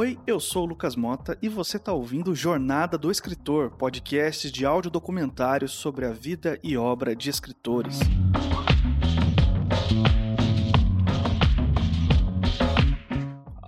Oi, eu sou o Lucas Mota e você está ouvindo Jornada do Escritor, podcast de áudio documentários sobre a vida e obra de escritores.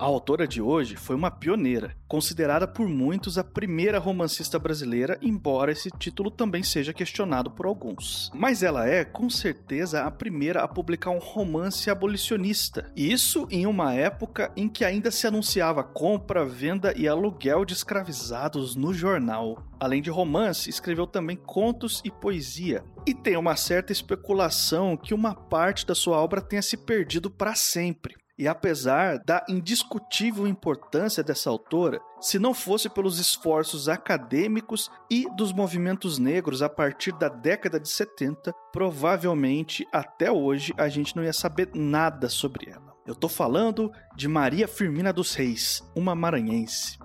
A autora de hoje foi uma pioneira, considerada por muitos a primeira romancista brasileira, embora esse título também seja questionado por alguns. Mas ela é, com certeza, a primeira a publicar um romance abolicionista. Isso em uma época em que ainda se anunciava compra, venda e aluguel de escravizados no jornal. Além de romance, escreveu também contos e poesia. E tem uma certa especulação que uma parte da sua obra tenha se perdido para sempre. E apesar da indiscutível importância dessa autora, se não fosse pelos esforços acadêmicos e dos movimentos negros a partir da década de 70, provavelmente até hoje a gente não ia saber nada sobre ela. Eu tô falando de Maria Firmina dos Reis, uma maranhense.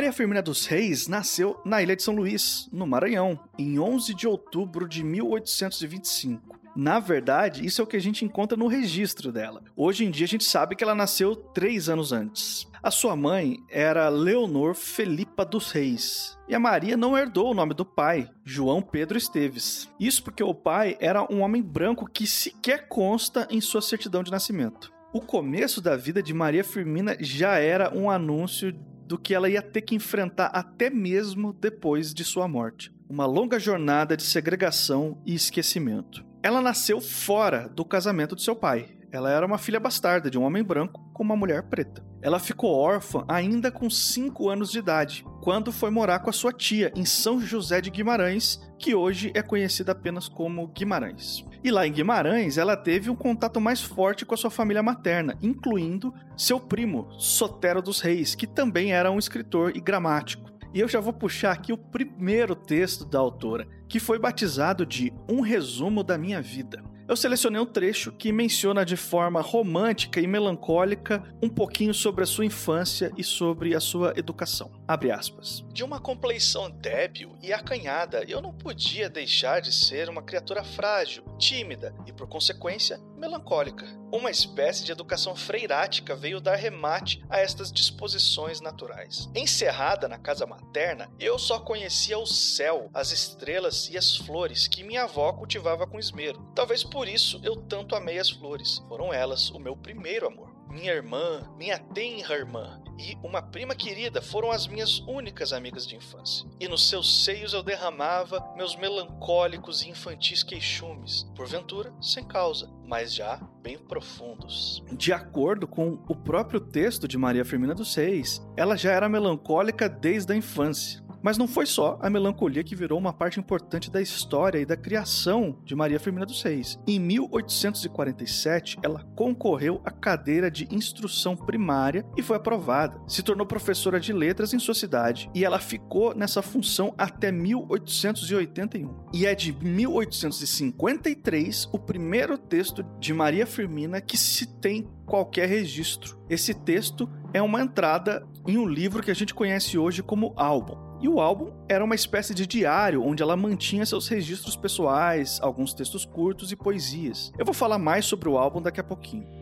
Maria Firmina dos Reis nasceu na ilha de São Luís, no Maranhão, em 11 de outubro de 1825. Na verdade, isso é o que a gente encontra no registro dela. Hoje em dia a gente sabe que ela nasceu três anos antes. A sua mãe era Leonor Felipa dos Reis. E a Maria não herdou o nome do pai, João Pedro Esteves. Isso porque o pai era um homem branco que sequer consta em sua certidão de nascimento. O começo da vida de Maria Firmina já era um anúncio do que ela ia ter que enfrentar até mesmo depois de sua morte. Uma longa jornada de segregação e esquecimento. Ela nasceu fora do casamento de seu pai. Ela era uma filha bastarda de um homem branco com uma mulher preta. Ela ficou órfã ainda com 5 anos de idade, quando foi morar com a sua tia em São José de Guimarães, que hoje é conhecida apenas como Guimarães. E lá em Guimarães, ela teve um contato mais forte com a sua família materna, incluindo seu primo, Sotero dos Reis, que também era um escritor e gramático. E eu já vou puxar aqui o primeiro texto da autora, que foi batizado de Um Resumo da Minha Vida eu selecionei um trecho que menciona de forma romântica e melancólica um pouquinho sobre a sua infância e sobre a sua educação. Abre aspas. De uma compleição débil e acanhada, eu não podia deixar de ser uma criatura frágil, tímida e, por consequência, melancólica. Uma espécie de educação freirática veio dar remate a estas disposições naturais. Encerrada na casa materna, eu só conhecia o céu, as estrelas e as flores que minha avó cultivava com esmero. Talvez por isso eu tanto amei as flores. Foram elas o meu primeiro amor. Minha irmã, minha tenra irmã e uma prima querida foram as minhas únicas amigas de infância. E nos seus seios eu derramava meus melancólicos e infantis queixumes, porventura sem causa, mas já bem profundos. De acordo com o próprio texto de Maria Firmina dos Reis, ela já era melancólica desde a infância. Mas não foi só a melancolia que virou uma parte importante da história e da criação de Maria Firmina dos Reis. Em 1847, ela concorreu à cadeira de instrução primária e foi aprovada. Se tornou professora de letras em sua cidade e ela ficou nessa função até 1881. E é de 1853 o primeiro texto de Maria Firmina que se tem qualquer registro. Esse texto é uma entrada em um livro que a gente conhece hoje como álbum. E o álbum era uma espécie de diário onde ela mantinha seus registros pessoais, alguns textos curtos e poesias. Eu vou falar mais sobre o álbum daqui a pouquinho.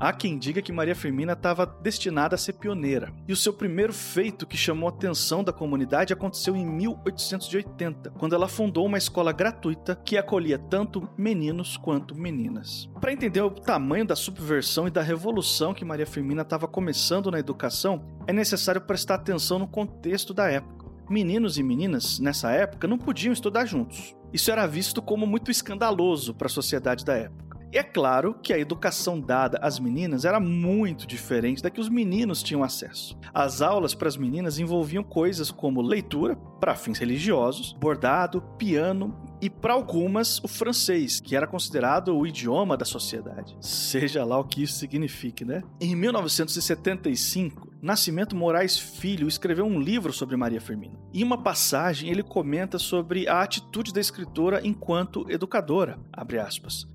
Há quem diga que Maria Firmina estava destinada a ser pioneira, e o seu primeiro feito que chamou a atenção da comunidade aconteceu em 1880, quando ela fundou uma escola gratuita que acolhia tanto meninos quanto meninas. Para entender o tamanho da subversão e da revolução que Maria Firmina estava começando na educação, é necessário prestar atenção no contexto da época. Meninos e meninas, nessa época, não podiam estudar juntos. Isso era visto como muito escandaloso para a sociedade da época. E é claro que a educação dada às meninas era muito diferente da que os meninos tinham acesso. As aulas para as meninas envolviam coisas como leitura, para fins religiosos, bordado, piano e para algumas o francês, que era considerado o idioma da sociedade. Seja lá o que isso signifique, né? Em 1975, Nascimento Moraes Filho escreveu um livro sobre Maria Firmina. Em uma passagem, ele comenta sobre a atitude da escritora enquanto educadora,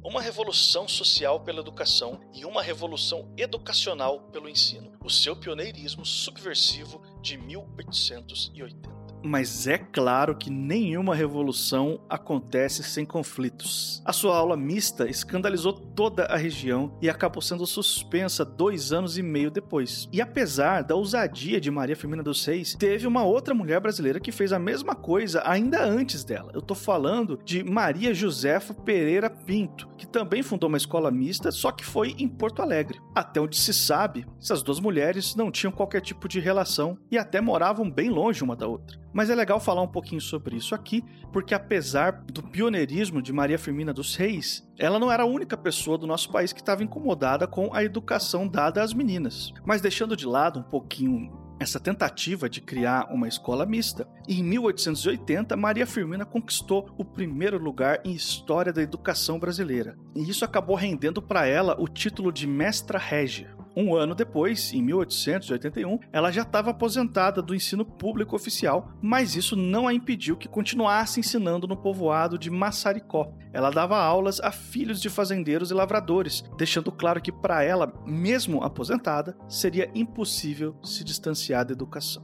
Uma revolução social pela educação e uma revolução educacional pelo ensino. O seu pioneirismo subversivo de 1880. Mas é claro que nenhuma revolução acontece sem conflitos. A sua aula mista escandalizou toda a região e acabou sendo suspensa dois anos e meio depois. E apesar da ousadia de Maria Firmina dos Reis, teve uma outra mulher brasileira que fez a mesma coisa ainda antes dela. Eu tô falando de Maria Josefa Pereira Pinto, que também fundou uma escola mista, só que foi em Porto Alegre. Até onde se sabe, essas duas mulheres não tinham qualquer tipo de relação e até moravam bem longe uma da outra. Mas é legal falar um pouquinho sobre isso aqui, porque apesar do pioneirismo de Maria Firmina dos Reis, ela não era a única pessoa do nosso país que estava incomodada com a educação dada às meninas. Mas deixando de lado um pouquinho essa tentativa de criar uma escola mista. Em 1880, Maria Firmina conquistou o primeiro lugar em história da educação brasileira, e isso acabou rendendo para ela o título de mestra régia. Um ano depois, em 1881, ela já estava aposentada do ensino público oficial, mas isso não a impediu que continuasse ensinando no povoado de Massaricó. Ela dava aulas a filhos de fazendeiros e lavradores, deixando claro que para ela, mesmo aposentada, seria impossível se distanciar da educação.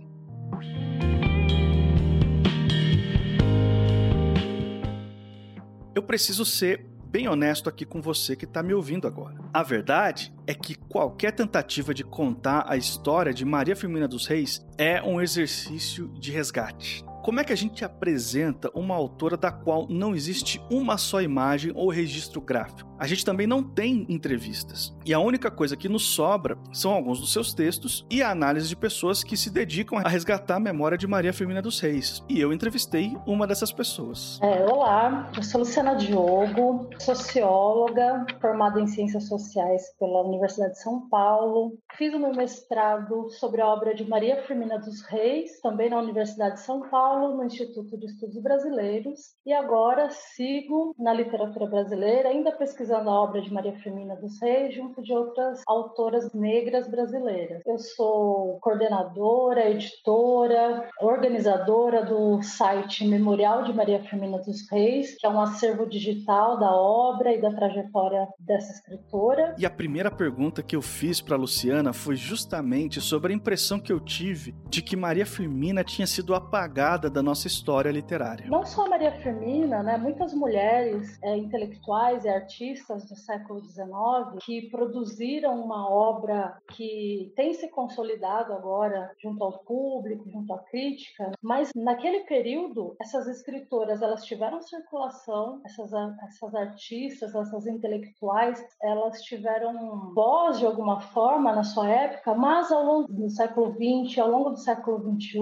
Eu preciso ser bem honesto aqui com você que está me ouvindo agora. A verdade é que qualquer tentativa de contar a história de Maria Firmina dos Reis é um exercício de resgate. Como é que a gente apresenta uma autora da qual não existe uma só imagem ou registro gráfico? A gente também não tem entrevistas. E a única coisa que nos sobra são alguns dos seus textos e a análise de pessoas que se dedicam a resgatar a memória de Maria Firmina dos Reis. E eu entrevistei uma dessas pessoas. É, olá, eu sou Luciana Diogo, socióloga, formada em Ciências Sociais pela Universidade de São Paulo. Fiz o meu mestrado sobre a obra de Maria Firmina dos Reis, também na Universidade de São Paulo no Instituto de Estudos Brasileiros, e agora sigo na literatura brasileira, ainda pesquisando a obra de Maria Firmina dos Reis, junto de outras autoras negras brasileiras. Eu sou coordenadora, editora, organizadora do site Memorial de Maria Firmina dos Reis, que é um acervo digital da obra e da trajetória dessa escritora. E a primeira pergunta que eu fiz para Luciana foi justamente sobre a impressão que eu tive de que Maria Firmina tinha sido apagada da nossa história literária. Não só a Maria Firmina, né? muitas mulheres é, intelectuais e artistas do século XIX que produziram uma obra que tem se consolidado agora junto ao público, junto à crítica, mas naquele período essas escritoras elas tiveram circulação, essas, essas artistas, essas intelectuais, elas tiveram voz de alguma forma na sua época, mas ao longo do século XX, ao longo do século XXI,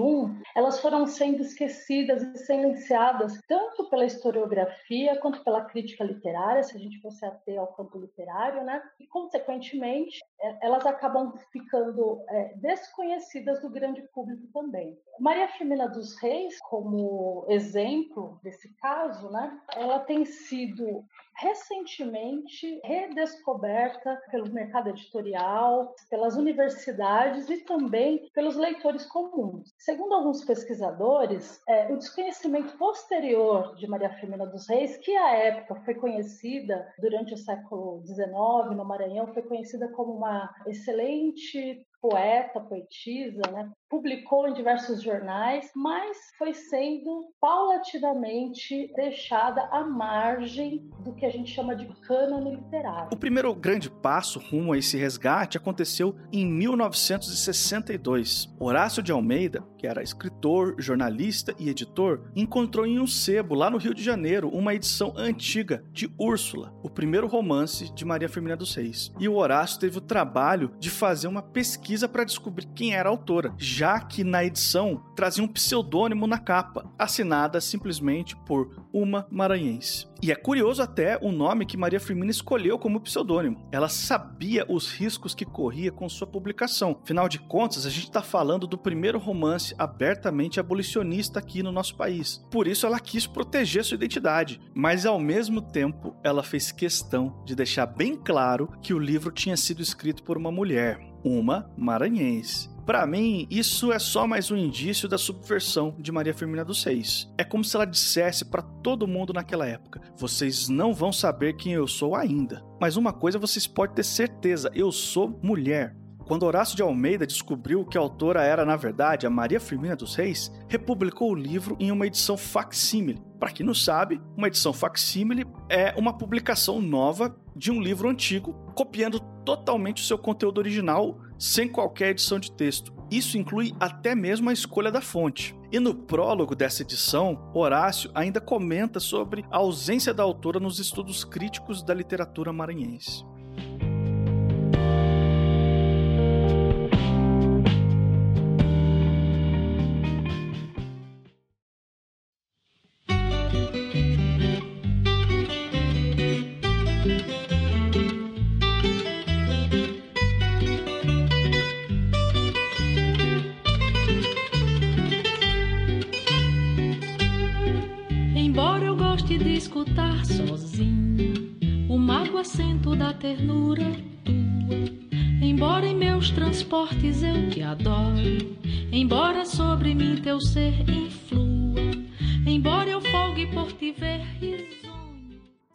elas foram sendo esquecidas e silenciadas tanto pela historiografia quanto pela crítica literária, se a gente fosse ater ao campo literário, né? E, consequentemente, é, elas acabam ficando é, desconhecidas do grande público também. Maria Firmina dos Reis, como exemplo desse caso, né? Ela tem sido recentemente redescoberta pelo mercado editorial, pelas universidades e também pelos leitores comuns. Segundo alguns pesquisadores, é, o desconhecimento posterior de Maria Firmina dos Reis, que à época foi conhecida durante o século XIX no Maranhão, foi conhecida como uma excelente poeta, poetisa, né? publicou em diversos jornais, mas foi sendo paulatinamente deixada à margem do que a gente chama de cânone literário. O primeiro grande passo rumo a esse resgate aconteceu em 1962. Horácio de Almeida, que era escritor, jornalista e editor, encontrou em um sebo lá no Rio de Janeiro uma edição antiga de Úrsula, o primeiro romance de Maria Firmina dos Reis. E o Horácio teve o trabalho de fazer uma pesquisa pesquisa para descobrir quem era a autora, já que na edição trazia um pseudônimo na capa, assinada simplesmente por Uma Maranhense. E é curioso até o nome que Maria Firmina escolheu como pseudônimo. Ela sabia os riscos que corria com sua publicação. Afinal de contas, a gente está falando do primeiro romance abertamente abolicionista aqui no nosso país. Por isso ela quis proteger sua identidade, mas ao mesmo tempo ela fez questão de deixar bem claro que o livro tinha sido escrito por uma mulher, uma maranhense. Para mim, isso é só mais um indício da subversão de Maria Firmina dos Reis. É como se ela dissesse para todo mundo naquela época: vocês não vão saber quem eu sou ainda. Mas uma coisa vocês podem ter certeza: eu sou mulher. Quando Horácio de Almeida descobriu que a autora era, na verdade, a Maria Firmina dos Reis, republicou o livro em uma edição facsímile. Para quem não sabe, uma edição facsímile é uma publicação nova de um livro antigo, copiando totalmente o seu conteúdo original sem qualquer edição de texto. Isso inclui até mesmo a escolha da fonte. E no prólogo dessa edição, Horácio ainda comenta sobre a ausência da autora nos estudos críticos da literatura maranhense. Ternura tua. Embora em meus transportes eu te adore, embora sobre mim teu ser influa, embora eu folgue por te ver risonho.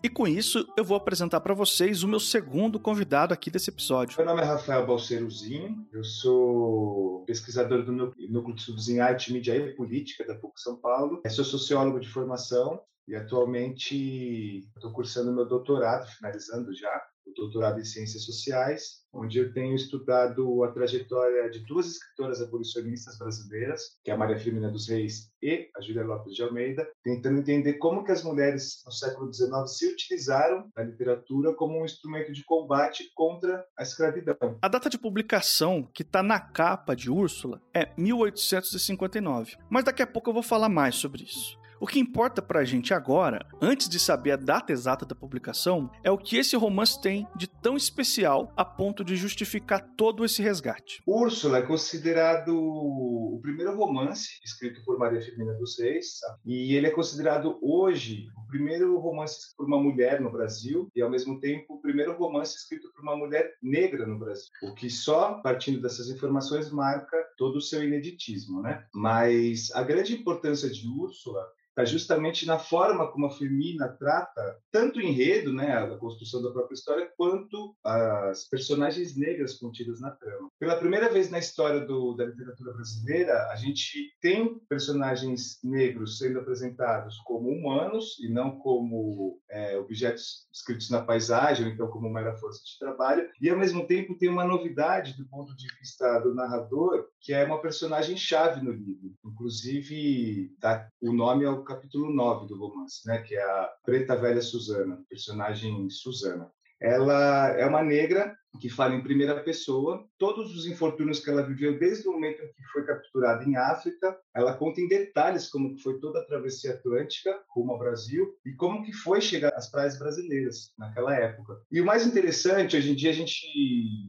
E com isso, eu vou apresentar para vocês o meu segundo convidado aqui desse episódio. Meu nome é Rafael Balceruzinho, eu sou pesquisador do Núcleo de Estudos em Arte, Mídia e Política da PUC São Paulo. Eu sou sociólogo de formação e atualmente estou cursando meu doutorado, finalizando já, doutorado em Ciências Sociais, onde eu tenho estudado a trajetória de duas escritoras abolicionistas brasileiras, que é a Maria Firmina dos Reis e a Júlia Lopes de Almeida, tentando entender como que as mulheres no século XIX se utilizaram da literatura como um instrumento de combate contra a escravidão. A data de publicação que está na capa de Úrsula é 1859, mas daqui a pouco eu vou falar mais sobre isso. O que importa pra gente agora, antes de saber a data exata da publicação, é o que esse romance tem de tão especial a ponto de justificar todo esse resgate. Úrsula é considerado o primeiro romance escrito por Maria Firmina dos Reis, e ele é considerado hoje o primeiro romance escrito por uma mulher no Brasil e, ao mesmo tempo, o primeiro romance escrito por uma mulher negra no Brasil, o que só, partindo dessas informações, marca todo o seu ineditismo. Né? Mas a grande importância de Úrsula está justamente na forma como a Firmina trata tanto o enredo, né, a construção da própria história, quanto as personagens negras contidas na trama. Pela primeira vez na história do, da literatura brasileira, a gente tem personagens negros sendo apresentados como humanos e não como é, objetos escritos na paisagem, ou então como mera força de trabalho, e ao mesmo tempo tem uma novidade do ponto de vista do narrador, que é uma personagem chave no livro. Inclusive, dá o nome capítulo 9 do romance, né, que é a Preta Velha Susana, personagem Susana. Ela é uma negra que fala em primeira pessoa todos os infortúnios que ela viveu desde o momento em que foi capturada em África. Ela conta em detalhes como foi toda a travessia atlântica rumo ao Brasil e como que foi chegar às praias brasileiras naquela época. E o mais interessante, hoje em dia a gente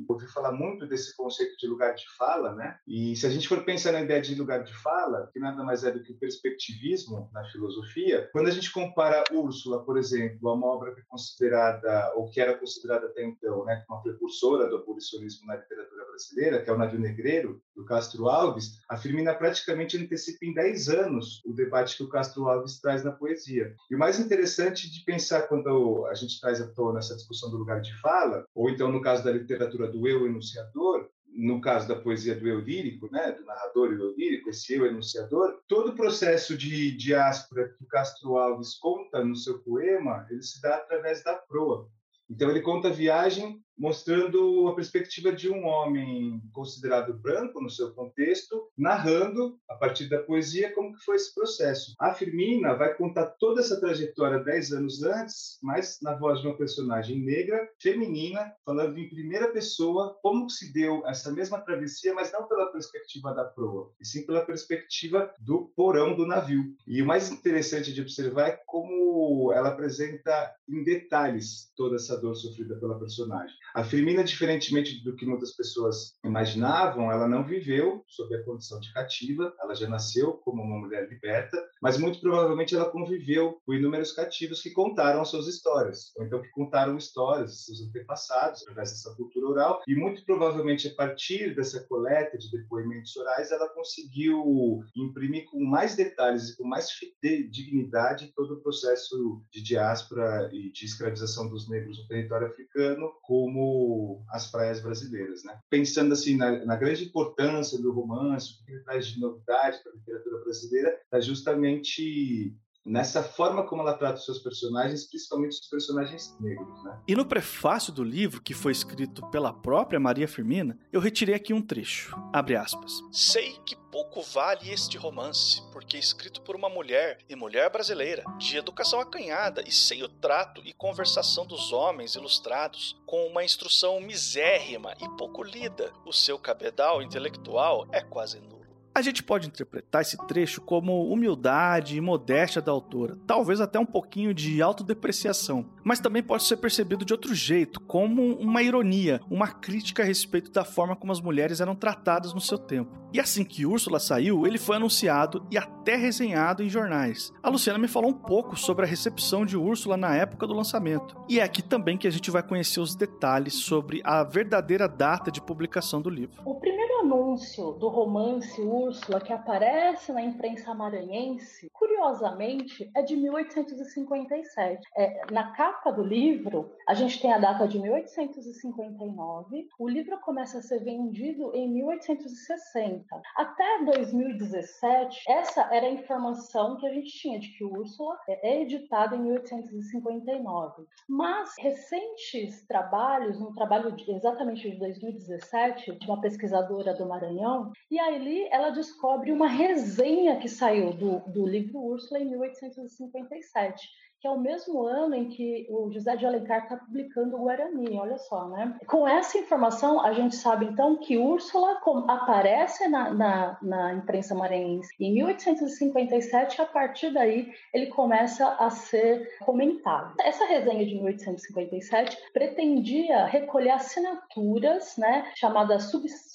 ouve falar muito desse conceito de lugar de fala, né? E se a gente for pensar na ideia de lugar de fala, que nada mais é do que o perspectivismo na filosofia, quando a gente compara Úrsula, por exemplo, a uma obra que é considerada ou que era considerada até então, né, uma precursora do abolicionismo na literatura brasileira, que é o Navio Negreiro, do Castro Alves, a Firmina praticamente antecipa em 10 anos o debate que o Castro Alves traz na poesia. E o mais interessante de pensar quando a gente traz à tona essa discussão do lugar de fala, ou então no caso da literatura do eu enunciador, no caso da poesia do eu lírico, né, do narrador e eu lírico, esse eu enunciador, todo o processo de diáspora que o Castro Alves conta no seu poema, ele se dá através da proa. Então ele conta a viagem mostrando a perspectiva de um homem considerado branco no seu contexto, narrando a partir da poesia como que foi esse processo. A Firmina vai contar toda essa trajetória dez anos antes, mas na voz de uma personagem negra, feminina, falando em primeira pessoa como se deu essa mesma travessia, mas não pela perspectiva da proa, e sim pela perspectiva do porão do navio. E o mais interessante de observar é como ela apresenta em detalhes toda essa dor sofrida pela personagem. A Firmina, diferentemente do que muitas pessoas imaginavam, ela não viveu sob a condição de cativa, ela já nasceu como uma mulher liberta, mas muito provavelmente ela conviveu com inúmeros cativos que contaram suas histórias, ou então que contaram histórias de seus antepassados através dessa cultura oral, e muito provavelmente a partir dessa coleta de depoimentos orais ela conseguiu imprimir com mais detalhes e com mais dignidade todo o processo de diáspora e de escravização dos negros no território africano, como as praias brasileiras. Né? Pensando assim na, na, grande importância do romance, o que ele traz de novidade para a literatura brasileira, está justamente nessa forma como ela trata os seus personagens, principalmente os personagens negros. Né? E no prefácio do livro, que foi escrito pela própria Maria Firmina, eu retirei aqui um trecho. Abre aspas. Sei que pouco vale este romance, porque é escrito por uma mulher, e mulher brasileira, de educação acanhada e sem o trato e conversação dos homens ilustrados, com uma instrução misérrima e pouco lida. O seu cabedal intelectual é quase nulo. A gente pode interpretar esse trecho como humildade e modéstia da autora, talvez até um pouquinho de autodepreciação, mas também pode ser percebido de outro jeito, como uma ironia, uma crítica a respeito da forma como as mulheres eram tratadas no seu tempo. E assim que Úrsula saiu, ele foi anunciado e até resenhado em jornais. A Luciana me falou um pouco sobre a recepção de Úrsula na época do lançamento, e é aqui também que a gente vai conhecer os detalhes sobre a verdadeira data de publicação do livro. O primeiro anúncio do romance Úrsula que aparece na imprensa maranhense, curiosamente, é de 1857. É, na capa do livro, a gente tem a data de 1859. O livro começa a ser vendido em 1860. Até 2017, essa era a informação que a gente tinha de que Úrsula é editada em 1859. Mas recentes trabalhos, um trabalho de, exatamente de 2017, de uma pesquisadora do Maranhão, e ali ela descobre uma resenha que saiu do, do livro Úrsula em 1857 que é o mesmo ano em que o José de Alencar está publicando o Guarani, olha só, né? Com essa informação, a gente sabe então que Úrsula aparece na, na, na imprensa maranhense em 1857 e a partir daí ele começa a ser comentado. Essa resenha de 1857 pretendia recolher assinaturas, né, chamadas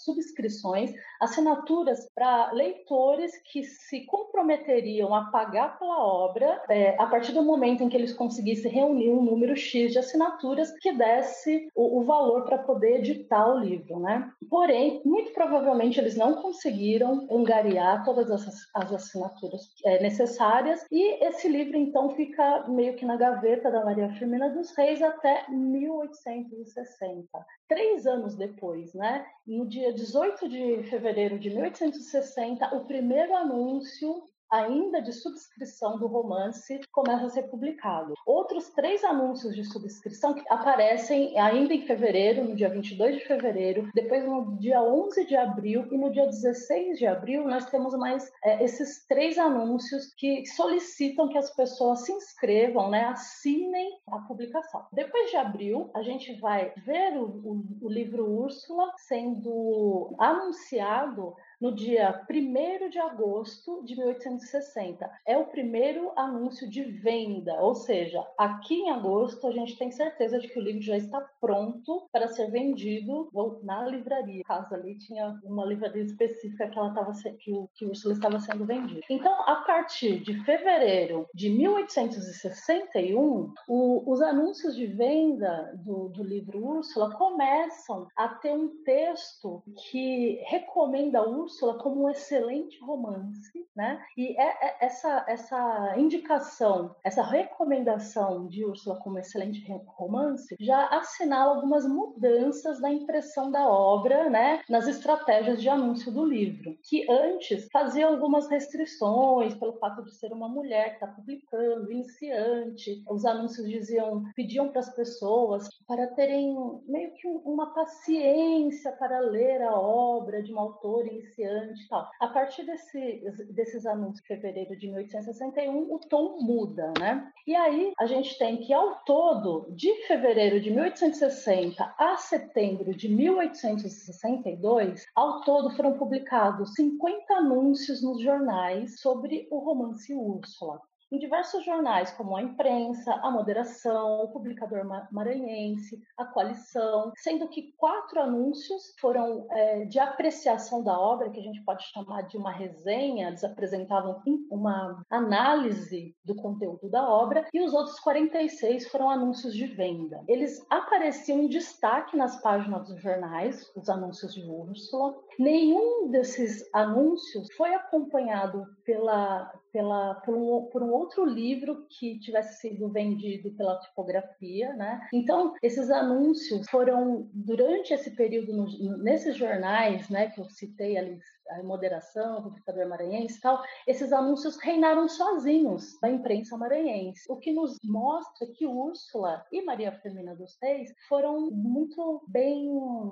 subscrições, assinaturas para leitores que se comprometeriam a pagar pela obra é, a partir do momento em que eles conseguissem reunir um número X de assinaturas que desse o, o valor para poder editar o livro, né? Porém, muito provavelmente eles não conseguiram angariar todas essas, as assinaturas é, necessárias e esse livro então fica meio que na gaveta da Maria Firmina dos Reis até 1860. Três anos depois, né? No dia 18 de fevereiro de 1860, o primeiro anúncio ainda de subscrição do romance começa a ser publicado. Outros três anúncios de subscrição que aparecem ainda em fevereiro, no dia 22 de fevereiro, depois no dia 11 de abril e no dia 16 de abril nós temos mais é, esses três anúncios que solicitam que as pessoas se inscrevam, né, assinem a publicação. Depois de abril, a gente vai ver o, o, o livro Úrsula sendo anunciado no dia 1 de agosto de 1860. É o primeiro anúncio de venda, ou seja, aqui em agosto a gente tem certeza de que o livro já está pronto para ser vendido na livraria. Caso ali tinha uma livraria específica que ela estava que o que o Úrsula estava sendo vendido. Então, a partir de fevereiro de 1861, o, os anúncios de venda do, do livro Úrsula começam a ter um texto que recomenda Úrsula Úrsula como um excelente romance, né? E é, é essa, essa indicação, essa recomendação de Úrsula como excelente romance já assinala algumas mudanças na impressão da obra, né? Nas estratégias de anúncio do livro, que antes fazia algumas restrições pelo fato de ser uma mulher que está publicando, iniciante. Os anúncios diziam, pediam para as pessoas para terem meio que uma paciência para ler a obra de uma autora iniciante e tal. A partir desse, desses anúncios de fevereiro de 1861, o tom muda, né? E aí a gente tem que, ao todo, de fevereiro de 1860 a setembro de 1862, ao todo foram publicados 50 anúncios nos jornais sobre o romance Úrsula em diversos jornais, como a Imprensa, a Moderação, o Publicador Maranhense, a Coalição, sendo que quatro anúncios foram é, de apreciação da obra, que a gente pode chamar de uma resenha, eles apresentavam uma análise do conteúdo da obra, e os outros 46 foram anúncios de venda. Eles apareciam em destaque nas páginas dos jornais, os anúncios de Úrsula. Nenhum desses anúncios foi acompanhado pela, pela, por, um, por um outro livro que tivesse sido vendido pela tipografia, né? Então, esses anúncios foram, durante esse período, no, nesses jornais, né, que eu citei ali, a moderação, o publicador maranhense e tal, esses anúncios reinaram sozinhos da imprensa maranhense, o que nos mostra que Úrsula e Maria Firmina dos Reis foram muito bem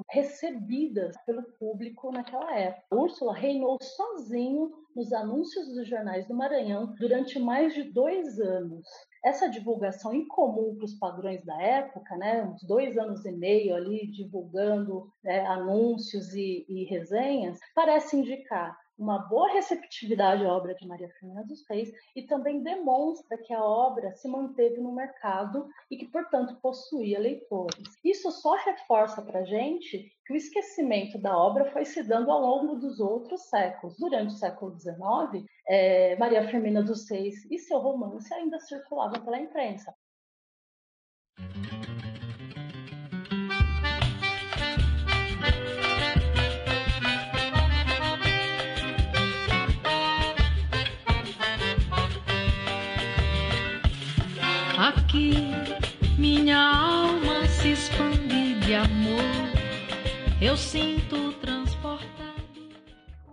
recebidas pelo público naquela época. Úrsula reinou sozinho nos anúncios dos jornais do Maranhão durante mais de dois anos. Essa divulgação incomum para os padrões da época, né, uns dois anos e meio ali divulgando né, anúncios e, e resenhas, parece indicar uma boa receptividade à obra de Maria Firmina dos Reis e também demonstra que a obra se manteve no mercado e que, portanto, possuía leitores. Isso só reforça para a gente que o esquecimento da obra foi se dando ao longo dos outros séculos. Durante o século XIX, é, Maria Firmina dos Reis e seu romance ainda circulavam pela imprensa. Aqui minha alma se expande de amor, eu sinto transportado.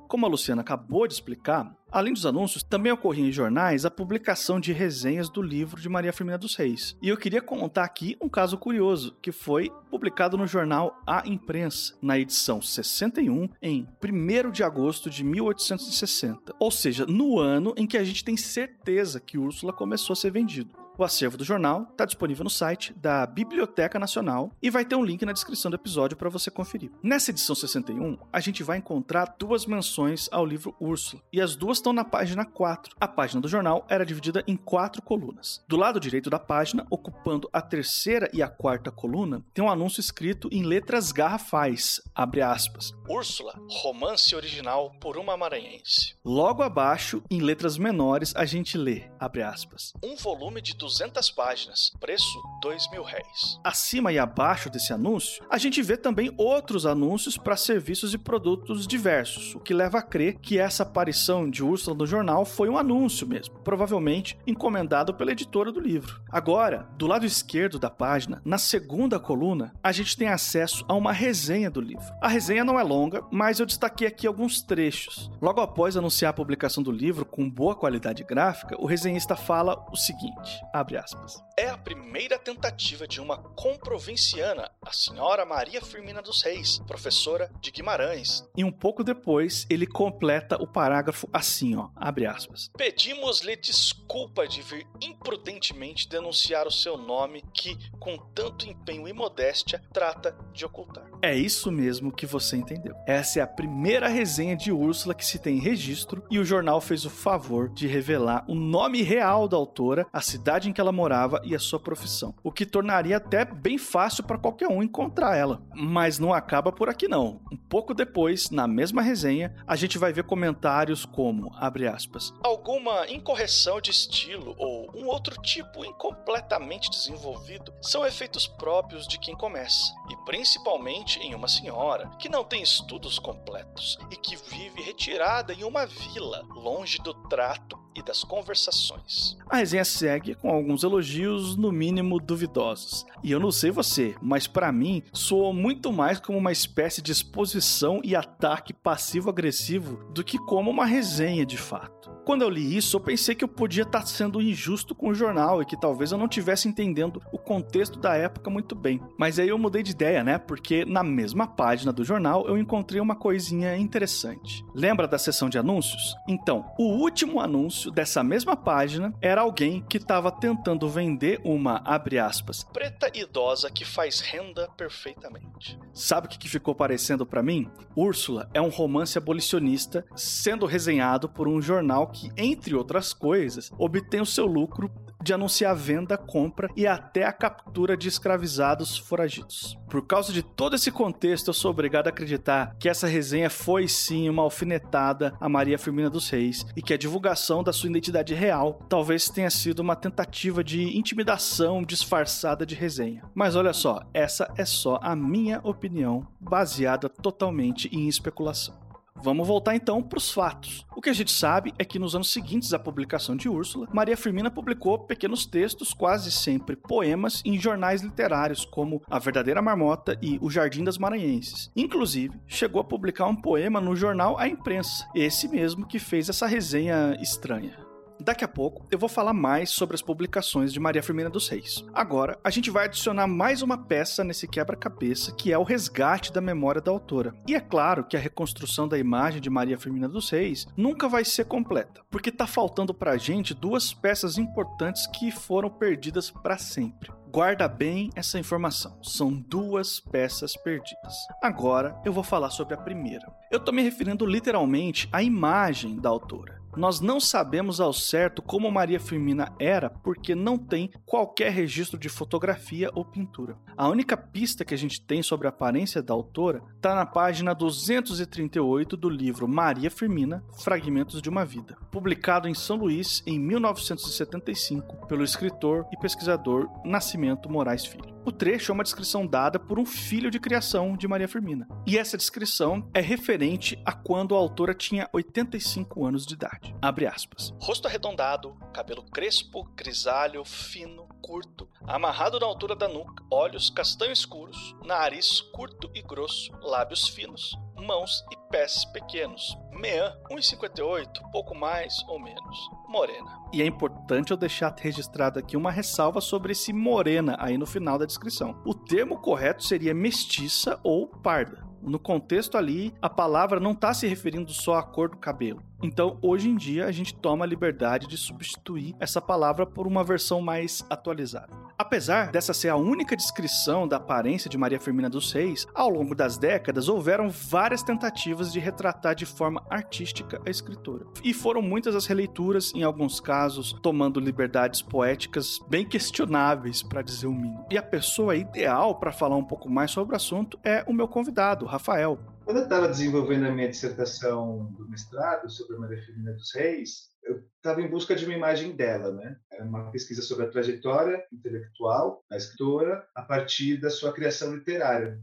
Como a Luciana acabou de explicar, além dos anúncios, também ocorria em jornais a publicação de resenhas do livro de Maria Firmina dos Reis. E eu queria contar aqui um caso curioso, que foi publicado no jornal A Imprensa, na edição 61, em 1 de agosto de 1860. Ou seja, no ano em que a gente tem certeza que Úrsula começou a ser vendido. O acervo do jornal está disponível no site da Biblioteca Nacional e vai ter um link na descrição do episódio para você conferir. Nessa edição 61, a gente vai encontrar duas menções ao livro Úrsula, e as duas estão na página 4. A página do jornal era dividida em quatro colunas. Do lado direito da página, ocupando a terceira e a quarta coluna, tem um anúncio escrito em letras garrafais, abre aspas. Úrsula, romance original por uma maranhense. Logo abaixo, em letras menores, a gente lê, abre aspas, um volume de 200 páginas, preço dois mil réis. Acima e abaixo desse anúncio, a gente vê também outros anúncios para serviços e produtos diversos, o que leva a crer que essa aparição de Úrsula no jornal foi um anúncio mesmo, provavelmente encomendado pela editora do livro. Agora, do lado esquerdo da página, na segunda coluna, a gente tem acesso a uma resenha do livro. A resenha não é longa, mas eu destaquei aqui alguns trechos. Logo após anunciar a publicação do livro com boa qualidade gráfica, o resenhista fala o seguinte: Abre aspas. É a primeira tentativa de uma comprovinciana, a senhora Maria Firmina dos Reis, professora de Guimarães. E um pouco depois, ele completa o parágrafo assim, ó, abre aspas. Pedimos-lhe desculpa de vir imprudentemente denunciar o seu nome que, com tanto empenho e modéstia, trata de ocultar. É isso mesmo que você entendeu. Essa é a primeira resenha de Úrsula que se tem registro e o jornal fez o favor de revelar o nome real da autora, a cidade cidade em que ela morava e a sua profissão, o que tornaria até bem fácil para qualquer um encontrar ela. Mas não acaba por aqui não. Um pouco depois, na mesma resenha, a gente vai ver comentários como, abre aspas, alguma incorreção de estilo ou um outro tipo incompletamente desenvolvido são efeitos próprios de quem começa, e principalmente em uma senhora que não tem estudos completos e que vive retirada em uma vila, longe do trato e das conversações. A resenha segue com alguns elogios, no mínimo duvidosos. E eu não sei você, mas para mim soou muito mais como uma espécie de exposição e ataque passivo-agressivo do que como uma resenha de fato. Quando eu li isso, eu pensei que eu podia estar sendo injusto com o jornal e que talvez eu não tivesse entendendo o contexto da época muito bem. Mas aí eu mudei de ideia, né? Porque na mesma página do jornal eu encontrei uma coisinha interessante. Lembra da seção de anúncios? Então, o último anúncio dessa mesma página era alguém que estava tentando vender uma, abre aspas, preta idosa que faz renda perfeitamente. Sabe o que ficou parecendo para mim? Úrsula é um romance abolicionista sendo resenhado por um jornal que, entre outras coisas, obtém o seu lucro de anunciar venda, compra e até a captura de escravizados foragidos. Por causa de todo esse contexto, eu sou obrigado a acreditar que essa resenha foi sim uma alfinetada a Maria Firmina dos Reis e que a divulgação da sua identidade real talvez tenha sido uma tentativa de intimidação disfarçada de resenha. Mas olha só, essa é só a minha opinião, baseada totalmente em especulação. Vamos voltar então para os fatos. O que a gente sabe é que nos anos seguintes à publicação de Úrsula, Maria Firmina publicou pequenos textos, quase sempre poemas, em jornais literários como A Verdadeira Marmota e O Jardim das Maranhenses. Inclusive, chegou a publicar um poema no jornal A Imprensa, esse mesmo que fez essa resenha estranha. Daqui a pouco eu vou falar mais sobre as publicações de Maria Firmina dos Reis. Agora, a gente vai adicionar mais uma peça nesse quebra-cabeça, que é o resgate da memória da autora. E é claro que a reconstrução da imagem de Maria Firmina dos Reis nunca vai ser completa, porque tá faltando pra gente duas peças importantes que foram perdidas para sempre. Guarda bem essa informação. São duas peças perdidas. Agora eu vou falar sobre a primeira. Eu tô me referindo literalmente à imagem da autora. Nós não sabemos ao certo como Maria Firmina era porque não tem qualquer registro de fotografia ou pintura. A única pista que a gente tem sobre a aparência da autora está na página 238 do livro Maria Firmina Fragmentos de uma Vida, publicado em São Luís em 1975 pelo escritor e pesquisador Nascimento Moraes Filho. O trecho é uma descrição dada por um filho de criação de Maria Firmina. E essa descrição é referente a quando a autora tinha 85 anos de idade. Abre aspas. Rosto arredondado, cabelo crespo, grisalho, fino, curto, amarrado na altura da nuca, olhos castanho escuros, nariz curto e grosso, lábios finos, mãos e pés pequenos. Mean, 1,58, pouco mais ou menos. Morena. E é importante eu deixar registrado aqui uma ressalva sobre esse morena aí no final da descrição. O termo correto seria mestiça ou parda. No contexto ali, a palavra não está se referindo só à cor do cabelo. Então, hoje em dia, a gente toma a liberdade de substituir essa palavra por uma versão mais atualizada. Apesar dessa ser a única descrição da aparência de Maria Firmina dos Reis, ao longo das décadas houveram várias tentativas de retratar de forma artística a escritora. E foram muitas as releituras, em alguns casos, tomando liberdades poéticas bem questionáveis, para dizer o mínimo. E a pessoa ideal para falar um pouco mais sobre o assunto é o meu convidado, Rafael. Quando eu estava desenvolvendo a minha dissertação do mestrado sobre a Maria Firmina dos Reis, eu estava em busca de uma imagem dela, né? Era uma pesquisa sobre a trajetória intelectual da escritora a partir da sua criação literária.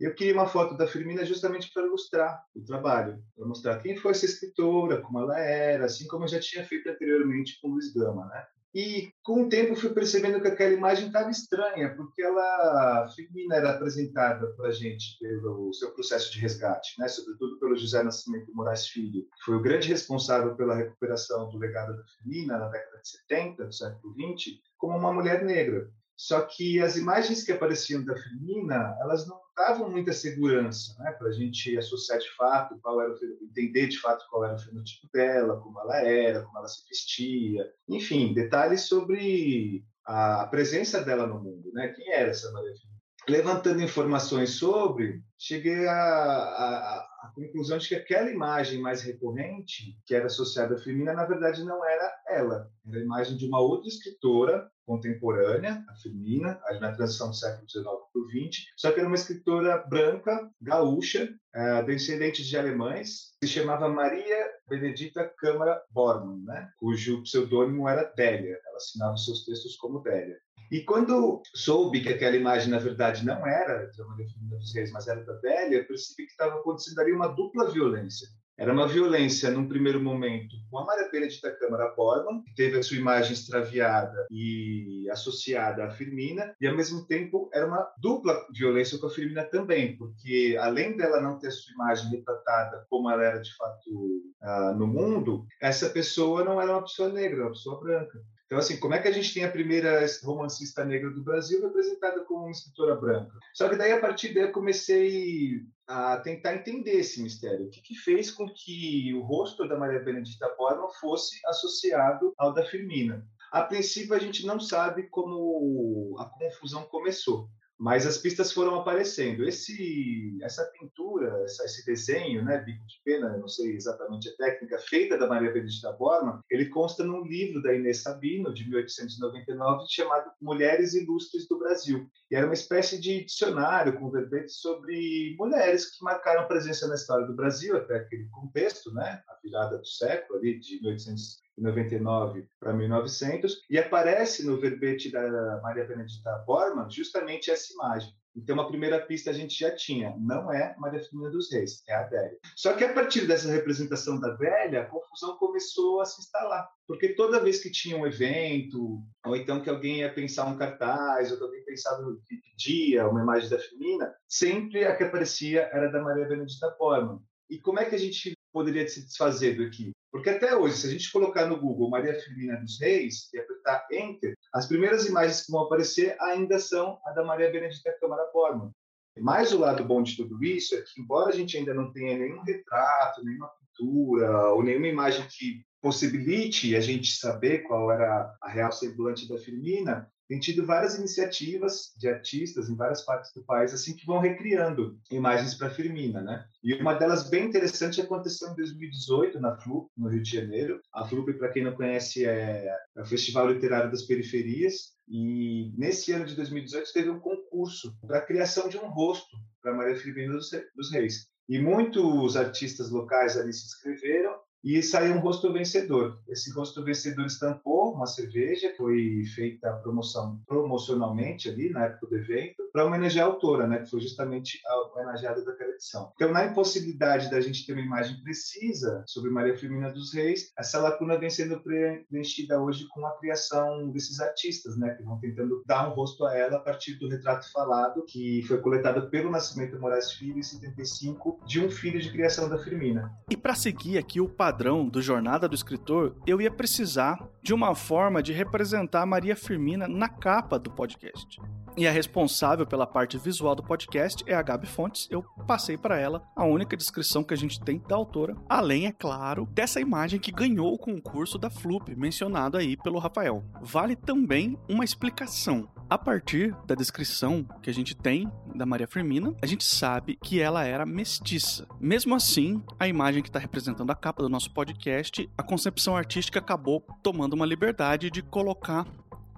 Eu queria uma foto da Firmina justamente para ilustrar o trabalho, para mostrar quem foi essa escritora, como ela era, assim como eu já tinha feito anteriormente com Luiz Gama, né? E com o tempo fui percebendo que aquela imagem estava estranha, porque ela, Firmina era apresentada para a gente pelo seu processo de resgate, né? sobretudo pelo José Nascimento Moraes Filho, que foi o grande responsável pela recuperação do legado da Firmina na década de 70 do século 20, como uma mulher negra. Só que as imagens que apareciam da Firmina, elas não davam muita segurança, né, para a gente associar de fato qual era o, entender de fato qual era o fenotipo dela, como ela era, como ela se vestia, enfim, detalhes sobre a presença dela no mundo, né? Quem era essa Maria? Levantando informações sobre, cheguei à conclusão de que aquela imagem mais recorrente, que era associada à Firmina, na verdade não era ela. Era a imagem de uma outra escritora contemporânea, a Firmina, ali na transição do século XIX para o XX, só que era uma escritora branca, gaúcha, é, descendente de alemães, se chamava Maria Benedita Câmara Bormann, né? cujo pseudônimo era Délia. Ela assinava seus textos como Délia. E quando soube que aquela imagem, na verdade, não era de Maria Firmina dos Reis, mas era da Délia, percebi que estava acontecendo ali uma dupla violência. Era uma violência, num primeiro momento, com a Maria Benedita Câmara Borman, que teve a sua imagem extraviada e associada à Firmina, e ao mesmo tempo era uma dupla violência com a Firmina também, porque além dela não ter a sua imagem retratada como ela era de fato uh, no mundo, essa pessoa não era uma pessoa negra, era uma pessoa branca. Então, assim, como é que a gente tem a primeira romancista negra do Brasil representada como uma escritora branca? Só que daí, a partir daí, eu comecei a tentar entender esse mistério. O que, que fez com que o rosto da Maria Benedita Borman fosse associado ao da Firmina? A princípio, a gente não sabe como a confusão começou mas as pistas foram aparecendo. Esse, essa pintura, esse desenho, né, bico de pena, não sei exatamente a técnica, feita da Maria Benedita Bormann, ele consta num livro da Inês Sabino, de 1899, chamado Mulheres Ilustres do Brasil. E era uma espécie de dicionário com verbetes sobre mulheres que marcaram presença na história do Brasil, até aquele contexto, né, a virada do século, ali, de 1800 99 para 1900, e aparece no verbete da Maria Benedita Bormann justamente essa imagem. Então, a primeira pista a gente já tinha, não é Maria Firmina dos Reis, é a Adélia. Só que a partir dessa representação da Adélia, a confusão começou a se instalar, porque toda vez que tinha um evento, ou então que alguém ia pensar um cartaz, ou que alguém pensava no dia uma imagem da Firmina, sempre a que aparecia era da Maria Benedita Bormann. E como é que a gente poderia se desfazer do aqui? Porque até hoje, se a gente colocar no Google Maria Firmina dos Reis e apertar Enter, as primeiras imagens que vão aparecer ainda são a da Maria Benedita Câmara Bormann. Mas o lado bom de tudo isso é que, embora a gente ainda não tenha nenhum retrato, nenhuma pintura ou nenhuma imagem que possibilite a gente saber qual era a real semblante da Firmina, tem tido várias iniciativas de artistas em várias partes do país assim que vão recriando imagens para Firmina, né? E uma delas bem interessante aconteceu em 2018 na FLUP, no Rio de Janeiro. A FLUP, para quem não conhece, é, é o Festival Literário das Periferias. E nesse ano de 2018 teve um concurso para a criação de um rosto para Maria Firmina dos Reis. E muitos artistas locais ali se inscreveram e saiu um rosto vencedor. Esse rosto vencedor estampou uma cerveja, foi feita promoção promocionalmente ali na época do evento, para homenagear a autora, né, que foi justamente a homenageada daquela edição. Então, na impossibilidade da gente ter uma imagem precisa sobre Maria Firmina dos Reis, essa lacuna vem sendo preenchida hoje com a criação desses artistas, né, que vão tentando dar um rosto a ela a partir do retrato falado, que foi coletado pelo Nascimento Moraes Filho em 75, de um filho de criação da Firmina. E para seguir aqui o padrão do Jornada do Escritor, eu ia precisar de uma forma de representar a Maria Firmina na capa do podcast. E a responsável pela parte visual do podcast é a Gabi Fontes. Eu passei para ela a única descrição que a gente tem da autora, além, é claro, dessa imagem que ganhou o concurso da Flup, mencionado aí pelo Rafael. Vale também uma explicação. A partir da descrição que a gente tem da Maria Firmina, a gente sabe que ela era mestiça. Mesmo assim, a imagem que está representando a capa do nosso podcast, a concepção artística acabou tomando uma liberdade de colocar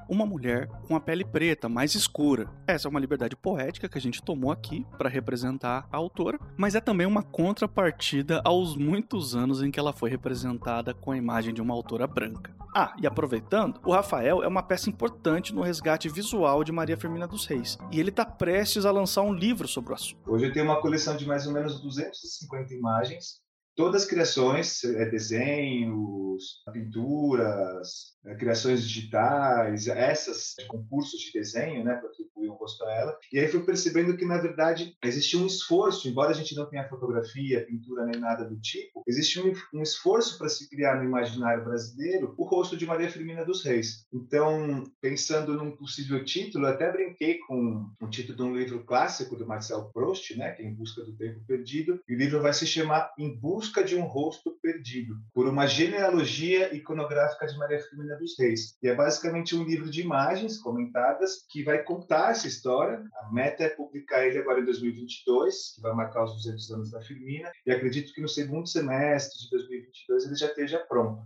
uma mulher com a pele preta, mais escura. Essa é uma liberdade poética que a gente tomou aqui para representar a autora, mas é também uma contrapartida aos muitos anos em que ela foi representada com a imagem de uma autora branca. Ah, e aproveitando, o Rafael é uma peça importante no resgate visual de Maria Firmina dos Reis, e ele está prestes a lançar um livro sobre o assunto. Hoje eu tenho uma coleção de mais ou menos 250 imagens todas as criações, é, desenhos, pinturas, é, criações digitais, essas concursos de desenho, né, para atribuir um rosto a ela. E aí fui percebendo que, na verdade, existe um esforço, embora a gente não tenha fotografia, pintura nem nada do tipo, existe um, um esforço para se criar no imaginário brasileiro o rosto de Maria Firmina dos Reis. Então, pensando num possível título, até brinquei com o título de um livro clássico do Marcel Proust, né, que é Em Busca do Tempo Perdido, e o livro vai se chamar Em Busca busca de um rosto perdido, por uma genealogia iconográfica de Maria Firmina dos Reis. E é basicamente um livro de imagens comentadas que vai contar essa história. A meta é publicar ele agora em 2022, que vai marcar os 200 anos da Firmina, e acredito que no segundo semestre de 2022 ele já esteja pronto.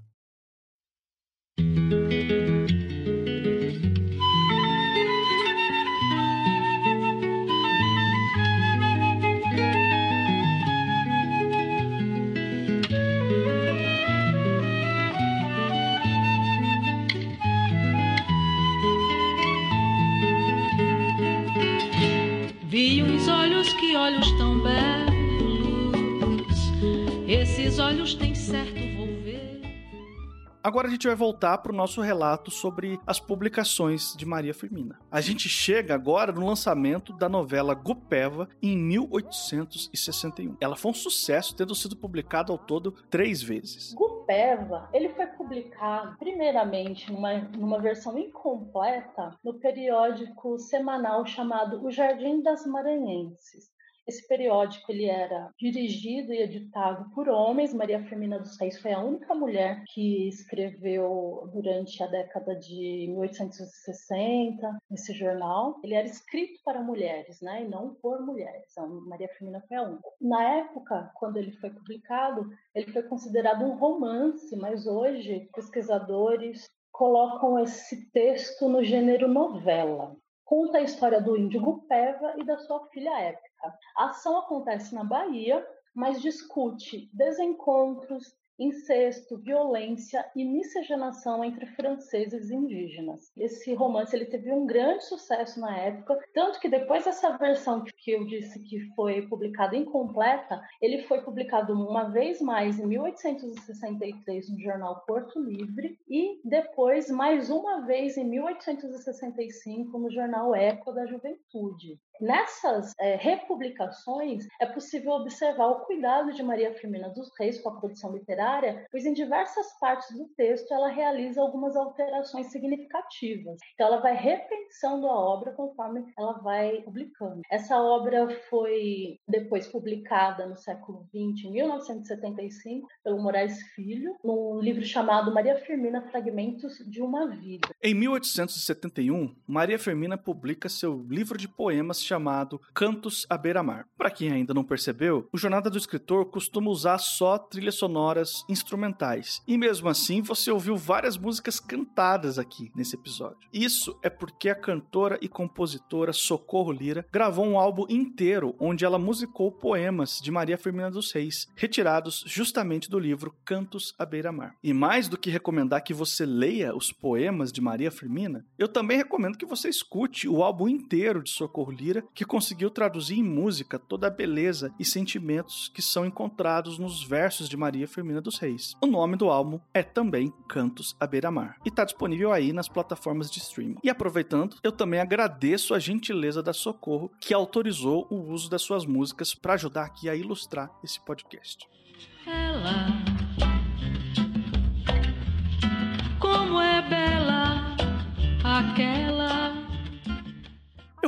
Olhos tão belos. Esses olhos têm certo volver. Agora a gente vai voltar para o nosso relato sobre as publicações de Maria Firmina. A gente chega agora no lançamento da novela Gupeva em 1861. Ela foi um sucesso, tendo sido publicada ao todo três vezes. Gupeva, ele foi publicado primeiramente numa, numa versão incompleta no periódico semanal chamado O Jardim das Maranhenses. Esse periódico ele era dirigido e editado por homens. Maria Firmina dos Reis foi a única mulher que escreveu durante a década de 1860 esse jornal. Ele era escrito para mulheres, né, e não por mulheres. Então, Maria Firmina foi a única. Na época, quando ele foi publicado, ele foi considerado um romance, mas hoje pesquisadores colocam esse texto no gênero novela conta a história do índigo Peva e da sua filha Épica. A ação acontece na Bahia, mas discute desencontros, incesto, violência e miscigenação entre franceses e indígenas. Esse romance ele teve um grande sucesso na época, tanto que depois dessa versão que eu disse que foi publicada incompleta, ele foi publicado uma vez mais em 1863 no jornal Porto Livre e depois mais uma vez em 1865 no jornal Eco da Juventude. Nessas é, republicações, é possível observar o cuidado de Maria Firmina dos Reis com a produção literária, pois em diversas partes do texto ela realiza algumas alterações significativas. Então, ela vai repensando a obra conforme ela vai publicando. Essa obra foi depois publicada no século XX, em 1975, pelo Moraes Filho, num livro chamado Maria Firmina Fragmentos de uma Vida. Em 1871, Maria Firmina publica seu livro de poemas chamado Cantos à Beira-Mar. Para quem ainda não percebeu, o Jornada do Escritor costuma usar só trilhas sonoras instrumentais. E mesmo assim, você ouviu várias músicas cantadas aqui nesse episódio. Isso é porque a cantora e compositora Socorro Lira gravou um álbum inteiro onde ela musicou poemas de Maria Firmina dos Reis, retirados justamente do livro Cantos à Beira-Mar. E mais do que recomendar que você leia os poemas de Maria Firmina, eu também recomendo que você escute o álbum inteiro de Socorro Lira que conseguiu traduzir em música toda a beleza e sentimentos que são encontrados nos versos de Maria Firmina dos Reis. O nome do álbum é também Cantos à Beira-Mar e está disponível aí nas plataformas de streaming. E aproveitando, eu também agradeço a gentileza da Socorro que autorizou o uso das suas músicas para ajudar aqui a ilustrar esse podcast. Ela, como é bela aquela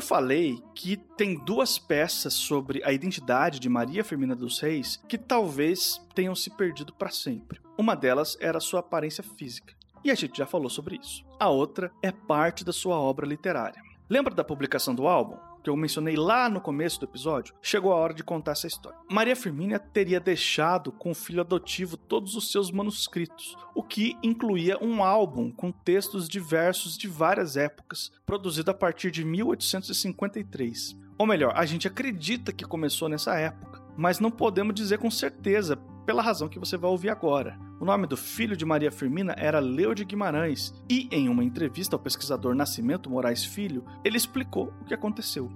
eu falei que tem duas peças sobre a identidade de Maria Firmina dos Reis que talvez tenham se perdido para sempre. Uma delas era sua aparência física, e a gente já falou sobre isso. A outra é parte da sua obra literária. Lembra da publicação do álbum? Que eu mencionei lá no começo do episódio, chegou a hora de contar essa história. Maria Firmina teria deixado com o filho adotivo todos os seus manuscritos, o que incluía um álbum com textos diversos de várias épocas, produzido a partir de 1853. Ou melhor, a gente acredita que começou nessa época, mas não podemos dizer com certeza pela razão que você vai ouvir agora. O nome do filho de Maria Firmina era Leo de Guimarães, e em uma entrevista ao pesquisador Nascimento Moraes Filho, ele explicou o que aconteceu.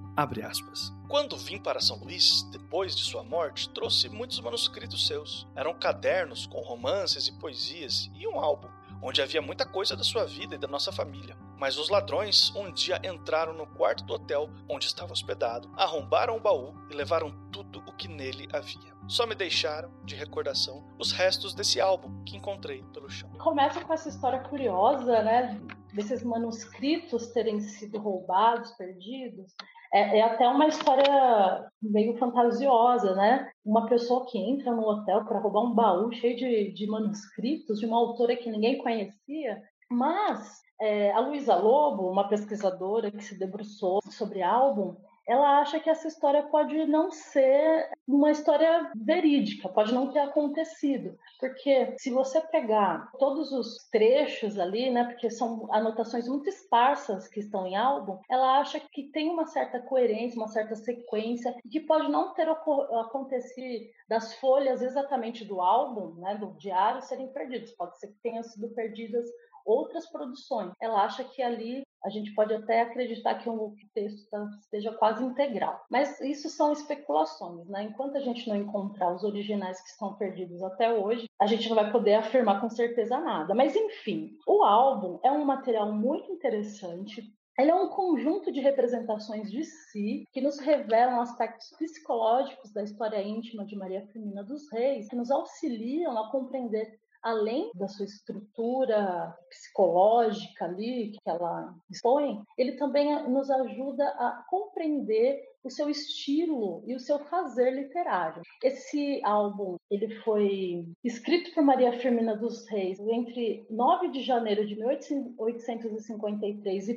Quando vim para São Luís, depois de sua morte, trouxe muitos manuscritos seus. Eram cadernos com romances e poesias e um álbum onde havia muita coisa da sua vida e da nossa família. Mas os ladrões um dia entraram no quarto do hotel onde estava hospedado, arrombaram o baú e levaram tudo o que nele havia. Só me deixaram, de recordação, os restos desse álbum que encontrei pelo chão. Começa com essa história curiosa, né? Desses manuscritos terem sido roubados, perdidos. É, é, até uma história meio fantasiosa, né? Uma pessoa que entra no hotel para roubar um baú cheio de, de manuscritos de uma autora que ninguém conhecia. Mas é, a Luísa Lobo, uma pesquisadora que se debruçou sobre álbum, ela acha que essa história pode não ser uma história verídica, pode não ter acontecido. Porque se você pegar todos os trechos ali, né, porque são anotações muito esparsas que estão em álbum, ela acha que tem uma certa coerência, uma certa sequência, que pode não ter acontecido das folhas exatamente do álbum, né, do diário, serem perdidas. Pode ser que tenham sido perdidas outras produções. Ela acha que ali a gente pode até acreditar que o texto esteja quase integral. Mas isso são especulações, né? Enquanto a gente não encontrar os originais que estão perdidos até hoje, a gente não vai poder afirmar com certeza nada. Mas enfim, o álbum é um material muito interessante ele é um conjunto de representações de si que nos revelam aspectos psicológicos da história íntima de Maria Firmina dos Reis, que nos auxiliam a compreender além da sua estrutura psicológica ali que ela expõe, ele também nos ajuda a compreender o seu estilo e o seu fazer literário. Esse álbum ele foi escrito por Maria Firmina dos Reis entre 9 de janeiro de 1853 e 1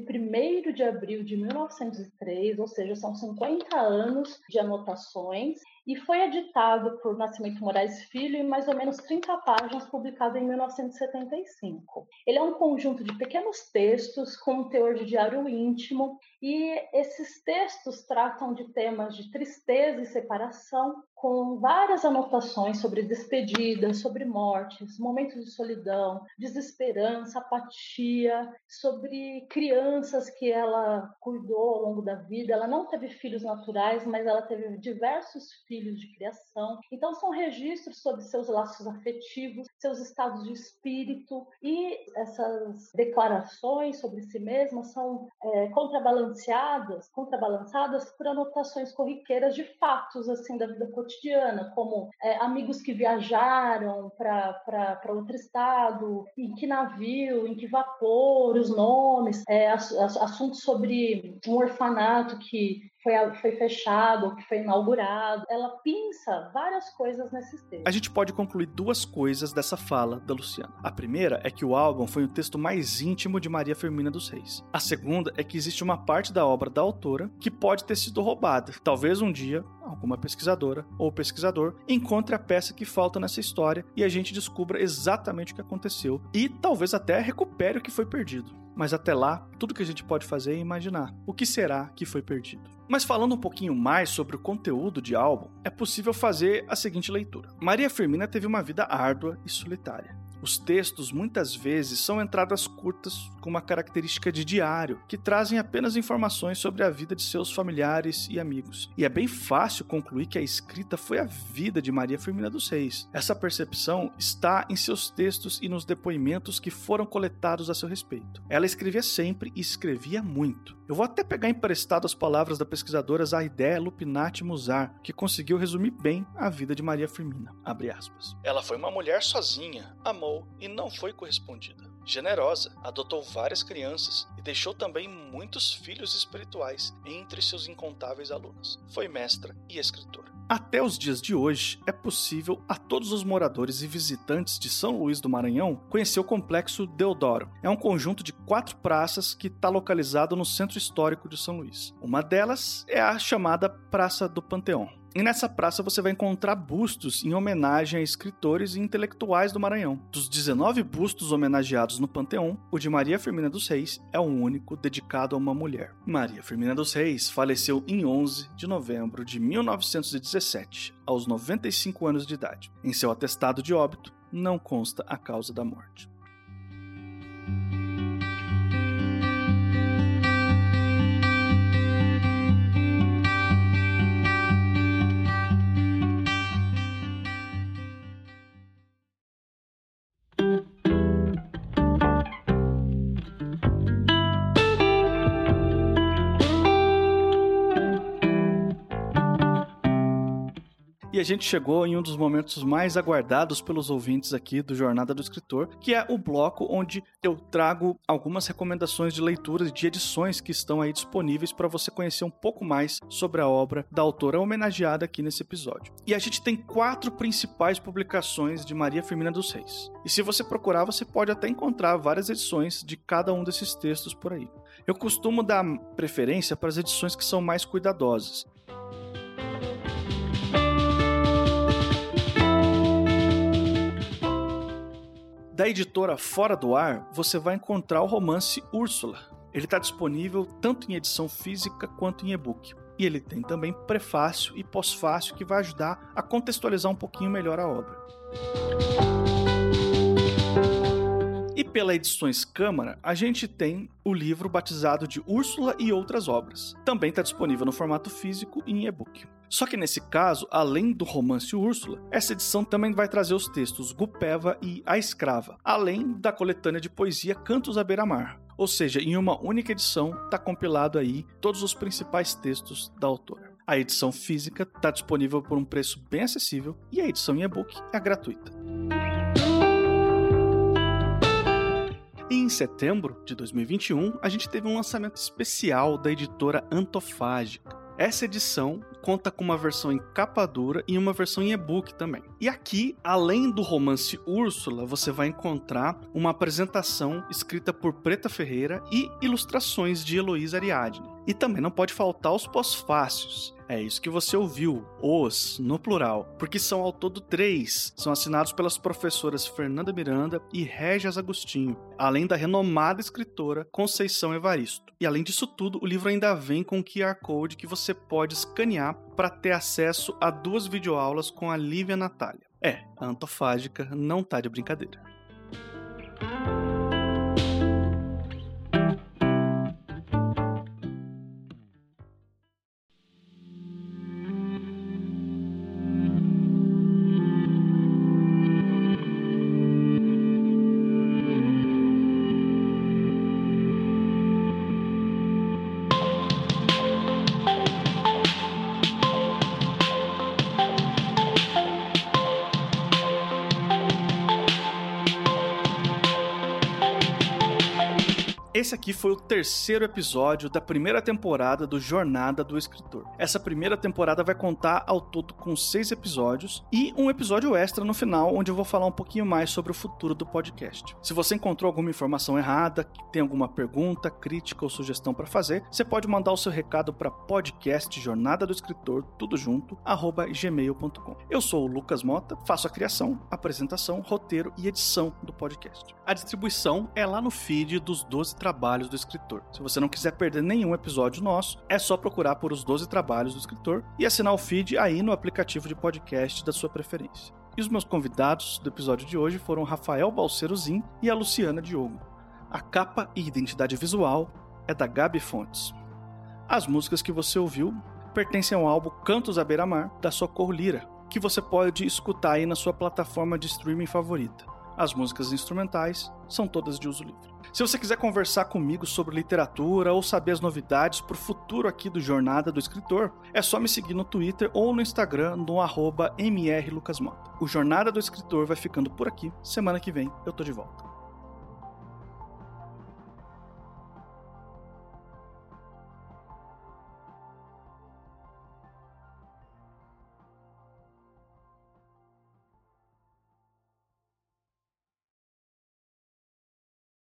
de abril de 1903, ou seja, são 50 anos de anotações e foi editado por Nascimento Moraes Filho em mais ou menos 30 páginas, publicado em 1975. Ele é um conjunto de pequenos textos com um teor de diário íntimo, e esses textos tratam de temas de tristeza e separação, com várias anotações sobre despedidas, sobre mortes, momentos de solidão, desesperança, apatia, sobre crianças que ela cuidou ao longo da vida. Ela não teve filhos naturais, mas ela teve diversos filhos de criação. Então, são registros sobre seus laços afetivos, seus estados de espírito, e essas declarações sobre si mesma são é, contrabalanceadas, contrabalançadas por anotações corriqueiras de fatos assim da vida cotidiana cotidiana, como é, amigos que viajaram para outro estado, em que navio, em que vapor, os nomes, é, assuntos sobre um orfanato que foi, foi fechado, que foi inaugurado. Ela pinça várias coisas nesses textos. A gente pode concluir duas coisas dessa fala da Luciana. A primeira é que o álbum foi o texto mais íntimo de Maria Firmina dos Reis. A segunda é que existe uma parte da obra da autora que pode ter sido roubada. Talvez um dia alguma pesquisadora ou pesquisador encontre a peça que falta nessa história e a gente descubra exatamente o que aconteceu e talvez até recupere o que foi perdido. Mas até lá, tudo que a gente pode fazer é imaginar o que será que foi perdido. Mas falando um pouquinho mais sobre o conteúdo de álbum, é possível fazer a seguinte leitura. Maria Firmina teve uma vida árdua e solitária. Os textos muitas vezes são entradas curtas com uma característica de diário, que trazem apenas informações sobre a vida de seus familiares e amigos. E é bem fácil concluir que a escrita foi a vida de Maria Firmina dos Reis. Essa percepção está em seus textos e nos depoimentos que foram coletados a seu respeito. Ela escrevia sempre e escrevia muito. Eu vou até pegar emprestado as palavras da pesquisadora Zaidé Lupinati Musar, que conseguiu resumir bem a vida de Maria Firmina. Ela foi uma mulher sozinha, amou e não foi correspondida. Generosa, adotou várias crianças e deixou também muitos filhos espirituais entre seus incontáveis alunos. Foi mestra e escritora. Até os dias de hoje, é possível a todos os moradores e visitantes de São Luís do Maranhão conhecer o Complexo Deodoro. É um conjunto de quatro praças que está localizado no centro histórico de São Luís. Uma delas é a chamada Praça do Panteão. E nessa praça você vai encontrar bustos em homenagem a escritores e intelectuais do Maranhão. Dos 19 bustos homenageados no Panteão, o de Maria Firmina dos Reis é o único dedicado a uma mulher. Maria Firmina dos Reis faleceu em 11 de novembro de 1917, aos 95 anos de idade. Em seu atestado de óbito, não consta a causa da morte. E a gente chegou em um dos momentos mais aguardados pelos ouvintes aqui do Jornada do Escritor, que é o bloco onde eu trago algumas recomendações de leitura de edições que estão aí disponíveis para você conhecer um pouco mais sobre a obra da autora homenageada aqui nesse episódio. E a gente tem quatro principais publicações de Maria Firmina dos Reis. E se você procurar, você pode até encontrar várias edições de cada um desses textos por aí. Eu costumo dar preferência para as edições que são mais cuidadosas. Da editora Fora do Ar, você vai encontrar o romance Úrsula. Ele está disponível tanto em edição física quanto em e-book. E ele tem também prefácio e pós-fácio que vai ajudar a contextualizar um pouquinho melhor a obra. E pela Edições Câmara, a gente tem o livro batizado de Úrsula e Outras Obras. Também está disponível no formato físico e em e-book. Só que nesse caso, além do romance Úrsula, essa edição também vai trazer os textos Gupeva e A Escrava, além da coletânea de poesia Cantos à Beira-Mar. Ou seja, em uma única edição está compilado aí todos os principais textos da autora. A edição física está disponível por um preço bem acessível e a edição em e-book é gratuita. E em setembro de 2021, a gente teve um lançamento especial da editora Antofágica. Essa edição conta com uma versão em capa dura e uma versão em e-book também. E aqui, além do romance Úrsula, você vai encontrar uma apresentação escrita por Preta Ferreira e ilustrações de Heloísa Ariadne. E também não pode faltar os pós-fácios. É isso que você ouviu, os, no plural, porque são ao todo três. São assinados pelas professoras Fernanda Miranda e Régias Agostinho, além da renomada escritora Conceição Evaristo. E além disso tudo, o livro ainda vem com QR Code que você pode escanear para ter acesso a duas videoaulas com a Lívia Natália. É, a antofágica não tá de brincadeira. Esse aqui foi o terceiro episódio da primeira temporada do Jornada do Escritor. Essa primeira temporada vai contar ao todo com seis episódios e um episódio extra no final, onde eu vou falar um pouquinho mais sobre o futuro do podcast. Se você encontrou alguma informação errada, tem alguma pergunta, crítica ou sugestão para fazer, você pode mandar o seu recado para podcast Jornada do Escritor, tudo junto, arroba gmail.com. Eu sou o Lucas Mota, faço a criação, apresentação, roteiro e edição do podcast. A distribuição é lá no feed dos 12 trabalhos do escritor. Se você não quiser perder nenhum episódio nosso, é só procurar por os 12 trabalhos do escritor e assinar o feed aí no aplicativo de podcast da sua preferência. E os meus convidados do episódio de hoje foram Rafael Balcerozin e a Luciana Diogo. A capa e identidade visual é da Gabi Fontes. As músicas que você ouviu pertencem ao álbum Cantos à Beira-Mar, da Socorro Lira, que você pode escutar aí na sua plataforma de streaming favorita. As músicas instrumentais são todas de uso livre. Se você quiser conversar comigo sobre literatura ou saber as novidades para o futuro aqui do Jornada do Escritor, é só me seguir no Twitter ou no Instagram no arroba mrlucasmota. O Jornada do Escritor vai ficando por aqui. Semana que vem eu tô de volta.